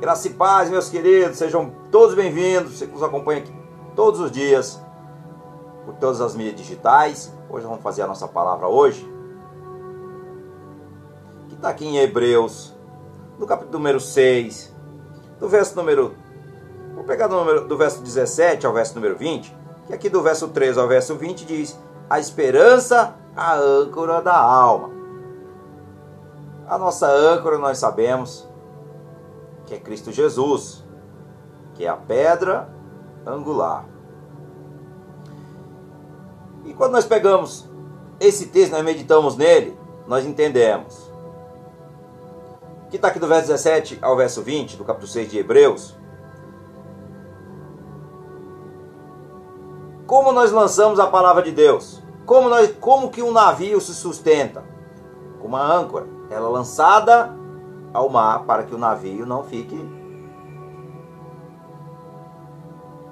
Graça e paz, meus queridos, sejam todos bem-vindos. Você que nos acompanha aqui todos os dias, por todas as mídias digitais. Hoje vamos fazer a nossa palavra hoje, que está aqui em Hebreus, no capítulo número 6, do verso número. Vou pegar do, número, do verso 17 ao verso número 20, que aqui do verso 13 ao verso 20 diz: A esperança, a âncora da alma. A nossa âncora, nós sabemos, que é Cristo Jesus, que é a pedra angular. E quando nós pegamos esse texto, nós meditamos nele, nós entendemos. Que está aqui do verso 17 ao verso 20, do capítulo 6 de Hebreus. Como nós lançamos a palavra de Deus? Como, nós, como que um navio se sustenta? Com uma âncora. Ela é lançada ao mar para que o navio não fique.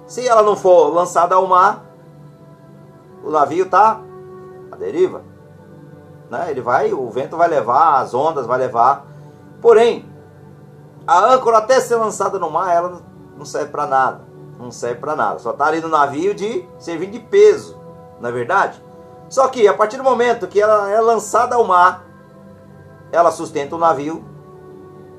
Se ela não for lançada ao mar, o navio está à deriva. Né? Ele vai, o vento vai levar, as ondas vai levar. Porém, a âncora até ser lançada no mar, ela não serve para nada. Não serve para nada. Só está ali no navio de servir de peso, não é verdade? Só que a partir do momento que ela é lançada ao mar, ela sustenta o navio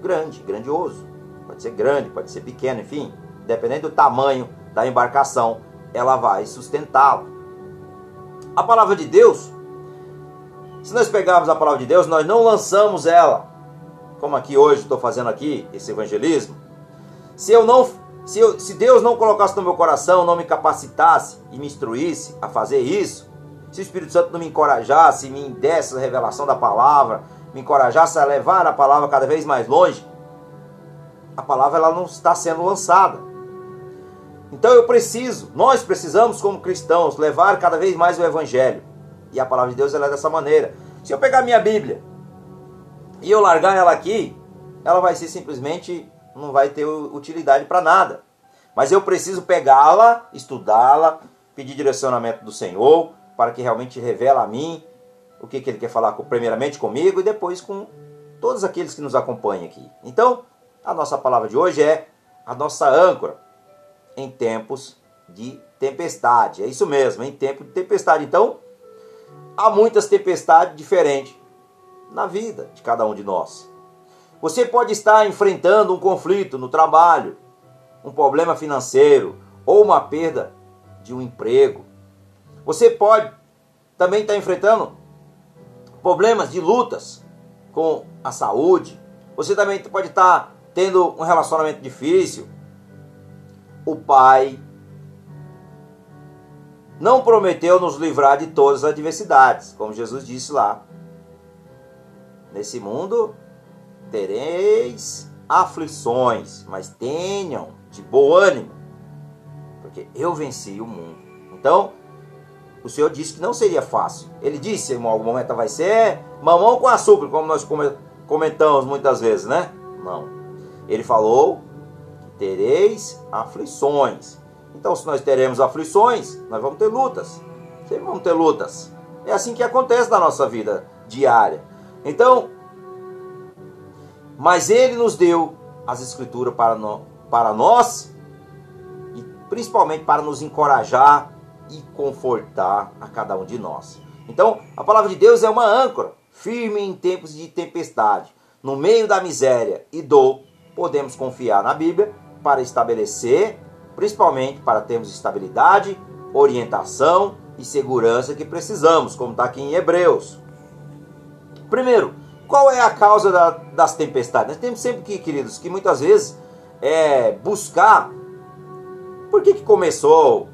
grande, grandioso. Pode ser grande, pode ser pequeno, enfim, dependendo do tamanho da embarcação, ela vai sustentá-la. A palavra de Deus, se nós pegarmos a palavra de Deus, nós não lançamos ela, como aqui hoje estou fazendo aqui esse evangelismo. Se eu não, se, eu, se Deus não colocasse no meu coração, não me capacitasse e me instruísse a fazer isso, se o Espírito Santo não me encorajasse, me desse a revelação da palavra, me encorajasse a levar a palavra cada vez mais longe, a palavra ela não está sendo lançada. Então eu preciso, nós precisamos como cristãos levar cada vez mais o evangelho. E a palavra de Deus ela é dessa maneira. Se eu pegar minha Bíblia e eu largar ela aqui, ela vai ser simplesmente não vai ter utilidade para nada. Mas eu preciso pegá-la, estudá-la, pedir direcionamento do Senhor para que realmente revele a mim o que, que ele quer falar primeiramente comigo e depois com todos aqueles que nos acompanham aqui. Então, a nossa palavra de hoje é a nossa âncora em tempos de tempestade. É isso mesmo, em tempo de tempestade. Então, há muitas tempestades diferentes na vida de cada um de nós. Você pode estar enfrentando um conflito no trabalho, um problema financeiro ou uma perda de um emprego. Você pode também estar enfrentando problemas de lutas com a saúde. Você também pode estar tendo um relacionamento difícil, o Pai não prometeu nos livrar de todas as adversidades, como Jesus disse lá. Nesse mundo tereis aflições, mas tenham de bom ânimo, porque eu venci o mundo. Então, o Senhor disse que não seria fácil. Ele disse em algum momento vai ser mamão com açúcar, como nós comentamos muitas vezes, né? Não. Ele falou tereis aflições. Então, se nós teremos aflições, nós vamos ter lutas. Sempre vamos ter lutas. É assim que acontece na nossa vida diária. Então, mas Ele nos deu as Escrituras para, no, para nós e principalmente para nos encorajar e confortar a cada um de nós. Então, a palavra de Deus é uma âncora firme em tempos de tempestade. No meio da miséria e dor, podemos confiar na Bíblia para estabelecer, principalmente para termos estabilidade, orientação e segurança que precisamos, como está aqui em Hebreus. Primeiro, qual é a causa da, das tempestades? Nós temos sempre que, queridos, que muitas vezes é buscar por que, que começou.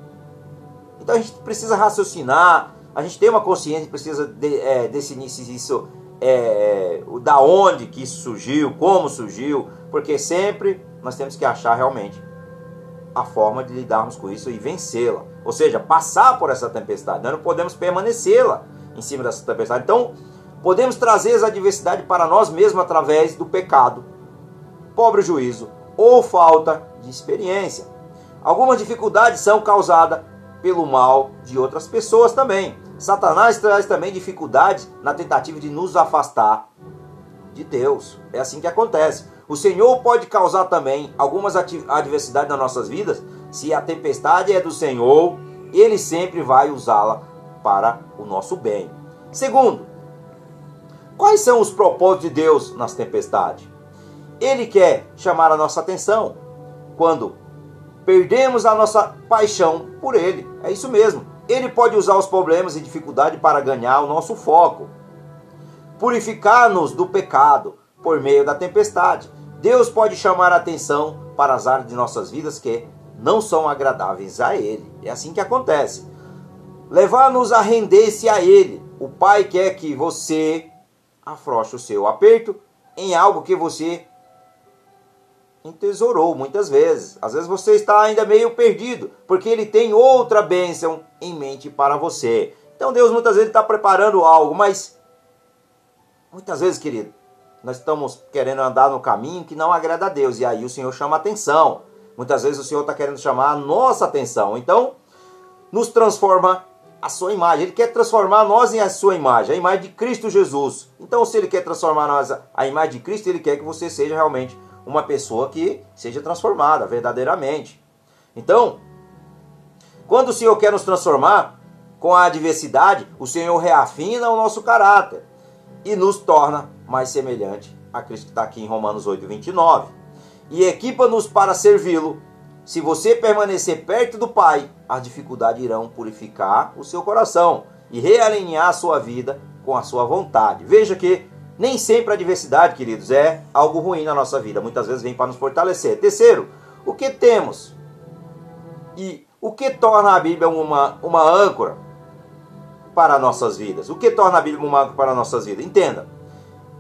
Então a gente precisa raciocinar, a gente tem uma consciência, precisa de, é, se isso é, da onde que isso surgiu, como surgiu, porque sempre nós temos que achar realmente a forma de lidarmos com isso e vencê-la. Ou seja, passar por essa tempestade. Nós não podemos permanecê-la em cima dessa tempestade. Então, podemos trazer essa adversidade para nós mesmos através do pecado, pobre juízo ou falta de experiência. Algumas dificuldades são causadas pelo mal de outras pessoas também. Satanás traz também dificuldades na tentativa de nos afastar de Deus. É assim que acontece. O Senhor pode causar também algumas adversidades nas nossas vidas. Se a tempestade é do Senhor, Ele sempre vai usá-la para o nosso bem. Segundo, quais são os propósitos de Deus nas tempestades? Ele quer chamar a nossa atenção quando perdemos a nossa paixão por Ele. É isso mesmo. Ele pode usar os problemas e dificuldade para ganhar o nosso foco, purificar-nos do pecado por meio da tempestade. Deus pode chamar a atenção para as áreas de nossas vidas que não são agradáveis a Ele. É assim que acontece. Levar-nos a render-se a Ele. O Pai quer que você afroche o seu aperto em algo que você entesourou muitas vezes. Às vezes você está ainda meio perdido, porque ele tem outra bênção em mente para você. Então Deus muitas vezes está preparando algo, mas muitas vezes, querido, nós estamos querendo andar no caminho que não agrada a Deus, e aí o Senhor chama atenção. Muitas vezes o Senhor está querendo chamar a nossa atenção. Então, nos transforma a sua imagem. Ele quer transformar nós em a sua imagem, a imagem de Cristo Jesus. Então, se ele quer transformar nós a imagem de Cristo, ele quer que você seja realmente uma pessoa que seja transformada verdadeiramente. Então, quando o Senhor quer nos transformar com a adversidade, o Senhor reafina o nosso caráter e nos torna mais semelhante a Cristo que está aqui em Romanos 8, 29. E equipa-nos para servi-lo. Se você permanecer perto do Pai, as dificuldades irão purificar o seu coração e realinhar a sua vida com a sua vontade. Veja que nem sempre a adversidade, queridos, é algo ruim na nossa vida. Muitas vezes vem para nos fortalecer. Terceiro, o que temos e o que torna a Bíblia uma, uma âncora para nossas vidas? O que torna a Bíblia uma âncora para nossas vidas? Entenda,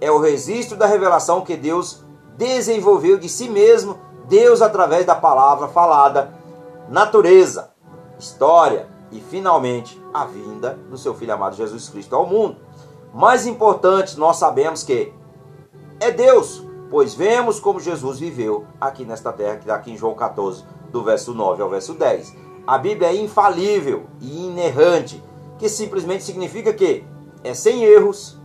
é o registro da revelação que Deus desenvolveu de si mesmo, Deus através da palavra falada, natureza, história e finalmente a vinda do seu Filho amado Jesus Cristo ao mundo mais importante, nós sabemos que é Deus, pois vemos como Jesus viveu aqui nesta terra, que aqui em João 14, do verso 9 ao verso 10. A Bíblia é infalível e inerrante, que simplesmente significa que é sem erros,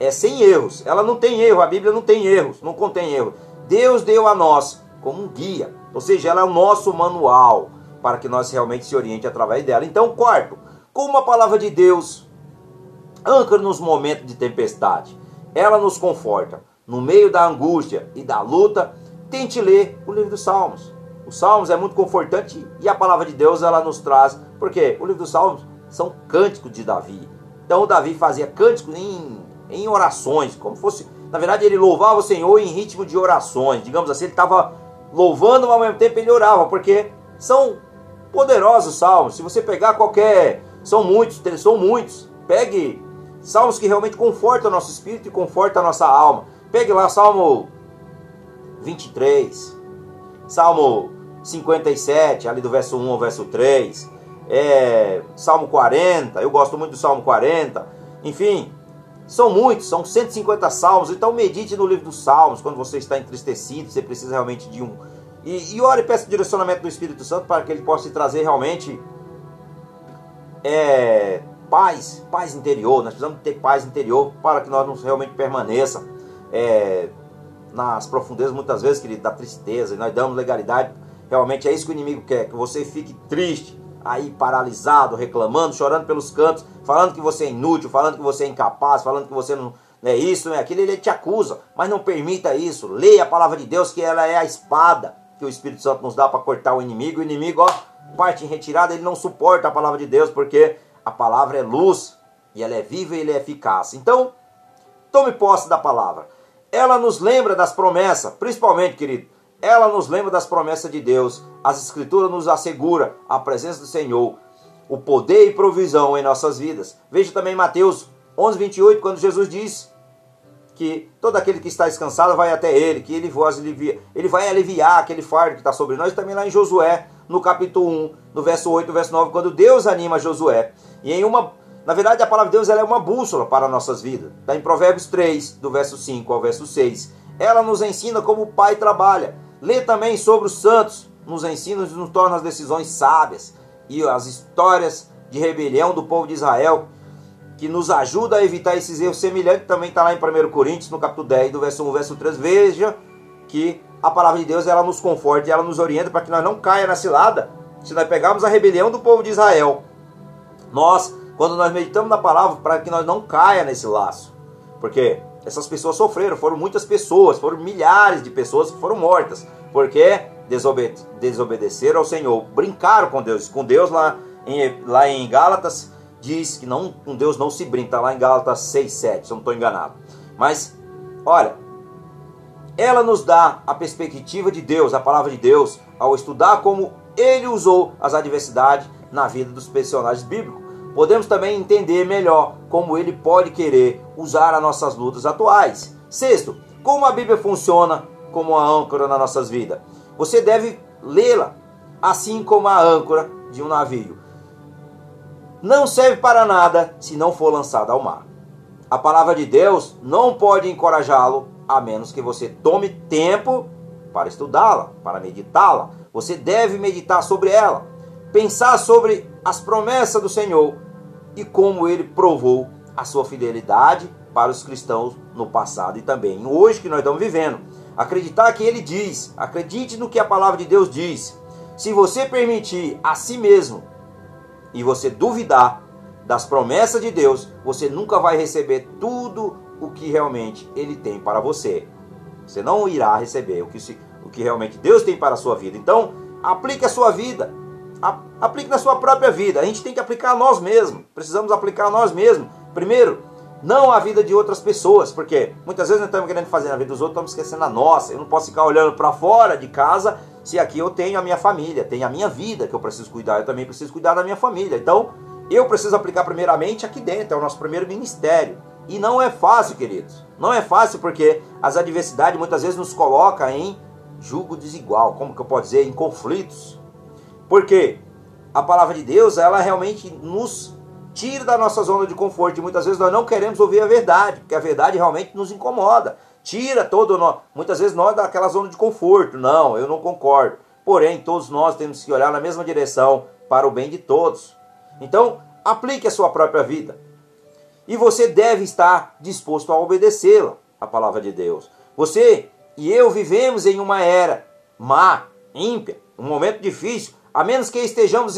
é sem erros. Ela não tem erro, a Bíblia não tem erros, não contém erro. Deus deu a nós como um guia, ou seja, ela é o nosso manual para que nós realmente se oriente através dela. Então, quarto, como a palavra de Deus âncora nos momentos de tempestade. Ela nos conforta. No meio da angústia e da luta, tente ler o livro dos Salmos. Os Salmos é muito confortante e a palavra de Deus ela nos traz, porque o livro dos Salmos são cânticos de Davi. Então Davi fazia cânticos em, em orações, como fosse, na verdade ele louvava o Senhor em ritmo de orações. Digamos assim, ele estava louvando, mas ao mesmo tempo ele orava, porque são poderosos salmos. Se você pegar qualquer, são muitos, são muitos. Pegue Salmos que realmente confortam o nosso espírito e confortam a nossa alma. Pegue lá Salmo 23, Salmo 57, ali do verso 1 ao verso 3, é, Salmo 40, eu gosto muito do Salmo 40, enfim, são muitos, são 150 salmos, então medite no livro dos salmos, quando você está entristecido, você precisa realmente de um... E, e ore e peça direcionamento do Espírito Santo para que ele possa te trazer realmente é, paz, paz interior. Nós precisamos ter paz interior para que nós não realmente permaneça é, nas profundezas, muitas vezes, querido, da tristeza. E nós damos legalidade. Realmente é isso que o inimigo quer, que você fique triste, aí paralisado, reclamando, chorando pelos cantos, falando que você é inútil, falando que você é incapaz, falando que você não é isso, não é aquilo, ele te acusa, mas não permita isso. Leia a palavra de Deus, que ela é a espada que o Espírito Santo nos dá para cortar o inimigo. O inimigo, ó, parte em retirada, ele não suporta a palavra de Deus, porque a palavra é luz e ela é viva e ela é eficaz. Então, tome posse da palavra. Ela nos lembra das promessas, principalmente, querido, ela nos lembra das promessas de Deus. As escrituras nos assegura a presença do Senhor, o poder e provisão em nossas vidas. Veja também Mateus 11, 28, quando Jesus diz que todo aquele que está descansado vai até ele, que ele, ele vai aliviar aquele fardo que está sobre nós. Também lá em Josué, no capítulo 1, no verso 8, verso 9, quando Deus anima Josué. E em uma, na verdade, a palavra de Deus ela é uma bússola para nossas vidas. Está em Provérbios 3, do verso 5 ao verso 6. Ela nos ensina como o Pai trabalha. Lê também sobre os santos, nos ensina e nos torna as decisões sábias e as histórias de rebelião do povo de Israel, que nos ajuda a evitar esses erros semelhantes, também está lá em 1 Coríntios, no capítulo 10, do verso 1 ao verso 3. Veja que a palavra de Deus ela nos conforta e ela nos orienta para que nós não caia na cilada. Se nós pegarmos a rebelião do povo de Israel, nós, quando nós meditamos na palavra, para que nós não caia nesse laço. Porque essas pessoas sofreram, foram muitas pessoas, foram milhares de pessoas que foram mortas, porque desobede desobedeceram ao Senhor, brincaram com Deus. Com Deus lá em, lá em Gálatas diz que não, com Deus não se brinca, tá lá em Gálatas 6, 7, se eu não estou enganado. Mas, olha, ela nos dá a perspectiva de Deus, a palavra de Deus, ao estudar como ele usou as adversidades na vida dos personagens bíblicos. Podemos também entender melhor como ele pode querer usar as nossas lutas atuais. Sexto, como a Bíblia funciona como a âncora nas nossas vidas. Você deve lê-la, assim como a âncora de um navio. Não serve para nada se não for lançada ao mar. A palavra de Deus não pode encorajá-lo a menos que você tome tempo para estudá-la, para meditá-la. Você deve meditar sobre ela, pensar sobre as promessas do Senhor e como ele provou a sua fidelidade para os cristãos no passado e também hoje que nós estamos vivendo. Acreditar que ele diz, acredite no que a palavra de Deus diz. Se você permitir a si mesmo e você duvidar das promessas de Deus, você nunca vai receber tudo o que realmente ele tem para você. Você não irá receber o que, se, o que realmente Deus tem para a sua vida. Então, aplique a sua vida. aplique na sua própria vida. A gente tem que aplicar a nós mesmos. Precisamos aplicar a nós mesmos. Primeiro, não a vida de outras pessoas, porque muitas vezes nós estamos querendo fazer na vida dos outros, estamos esquecendo a nossa. Eu não posso ficar olhando para fora de casa se aqui eu tenho a minha família, tenho a minha vida que eu preciso cuidar, eu também preciso cuidar da minha família. Então, eu preciso aplicar primeiramente aqui dentro, é o nosso primeiro ministério. E não é fácil, queridos. Não é fácil porque as adversidades muitas vezes nos colocam em julgo desigual, como que eu posso dizer, em conflitos. Porque a palavra de Deus, ela realmente nos tira da nossa zona de conforto. E muitas vezes nós não queremos ouvir a verdade, porque a verdade realmente nos incomoda. Tira todo nós, muitas vezes nós daquela zona de conforto. Não, eu não concordo. Porém, todos nós temos que olhar na mesma direção para o bem de todos. Então, aplique a sua própria vida. E você deve estar disposto a obedecê-la, a palavra de Deus. Você e eu vivemos em uma era má, ímpia, um momento difícil, a menos que estejamos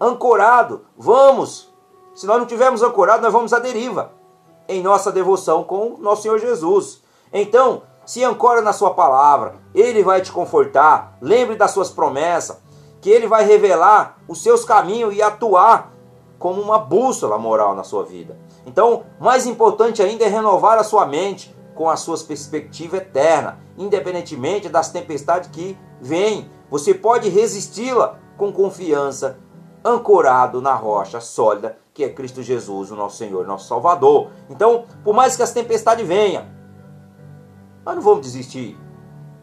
ancorados. Vamos. Se nós não tivermos ancorado, nós vamos à deriva em nossa devoção com nosso Senhor Jesus. Então, se ancora na sua palavra, ele vai te confortar. Lembre das suas promessas, que ele vai revelar os seus caminhos e atuar como uma bússola moral na sua vida. Então, mais importante ainda é renovar a sua mente com as suas perspectivas eternas, independentemente das tempestades que vêm. Você pode resisti-la com confiança, ancorado na rocha sólida que é Cristo Jesus, o nosso Senhor, nosso Salvador. Então, por mais que as tempestades venham, nós não vamos desistir.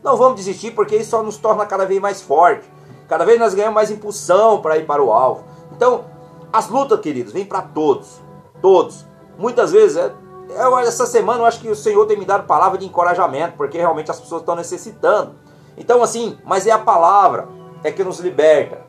Não vamos desistir porque isso só nos torna cada vez mais forte. Cada vez nós ganhamos mais impulsão para ir para o alvo. Então, as lutas, queridos, vêm para todos. Todos. Muitas vezes, é, eu, essa semana eu acho que o Senhor tem me dado palavra de encorajamento, porque realmente as pessoas estão necessitando. Então, assim, mas é a palavra é que nos liberta.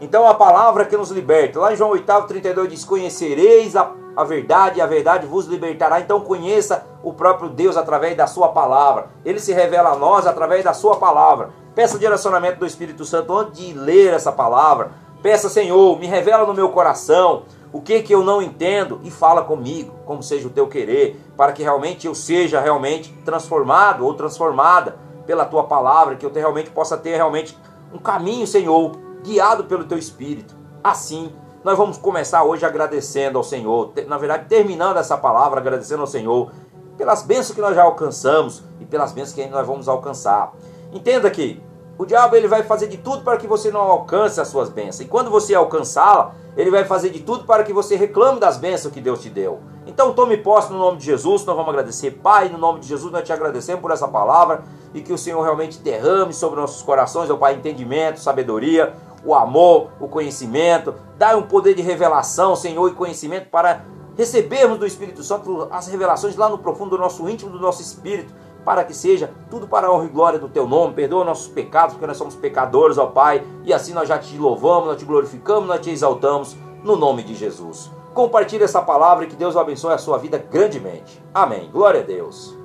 Então, a palavra que nos liberta. Lá em João 8, 32 diz: Conhecereis a, a verdade, e a verdade vos libertará. Então, conheça o próprio Deus através da Sua palavra. Ele se revela a nós através da Sua palavra. Peça direcionamento do Espírito Santo antes de ler essa palavra. Peça, Senhor, me revela no meu coração o que que eu não entendo e fala comigo, como seja o teu querer, para que realmente eu seja realmente transformado ou transformada pela tua palavra, que eu realmente possa ter realmente um caminho, Senhor, guiado pelo teu espírito. Assim, nós vamos começar hoje agradecendo ao Senhor, na verdade, terminando essa palavra agradecendo ao Senhor pelas bênçãos que nós já alcançamos e pelas bênçãos que ainda nós vamos alcançar. Entenda que o diabo ele vai fazer de tudo para que você não alcance as suas bênçãos. E quando você alcançá-la, ele vai fazer de tudo para que você reclame das bênçãos que Deus te deu. Então tome posse no nome de Jesus, nós vamos agradecer. Pai, no nome de Jesus, nós te agradecemos por essa palavra e que o Senhor realmente derrame sobre nossos corações, ó Pai, entendimento, sabedoria, o amor, o conhecimento. Dá um poder de revelação, Senhor, e conhecimento para recebermos do Espírito Santo as revelações lá no profundo do nosso íntimo, do nosso espírito para que seja tudo para a honra e glória do teu nome. Perdoa nossos pecados, porque nós somos pecadores, ó Pai, e assim nós já te louvamos, nós te glorificamos, nós te exaltamos, no nome de Jesus. Compartilhe essa palavra e que Deus abençoe a sua vida grandemente. Amém. Glória a Deus.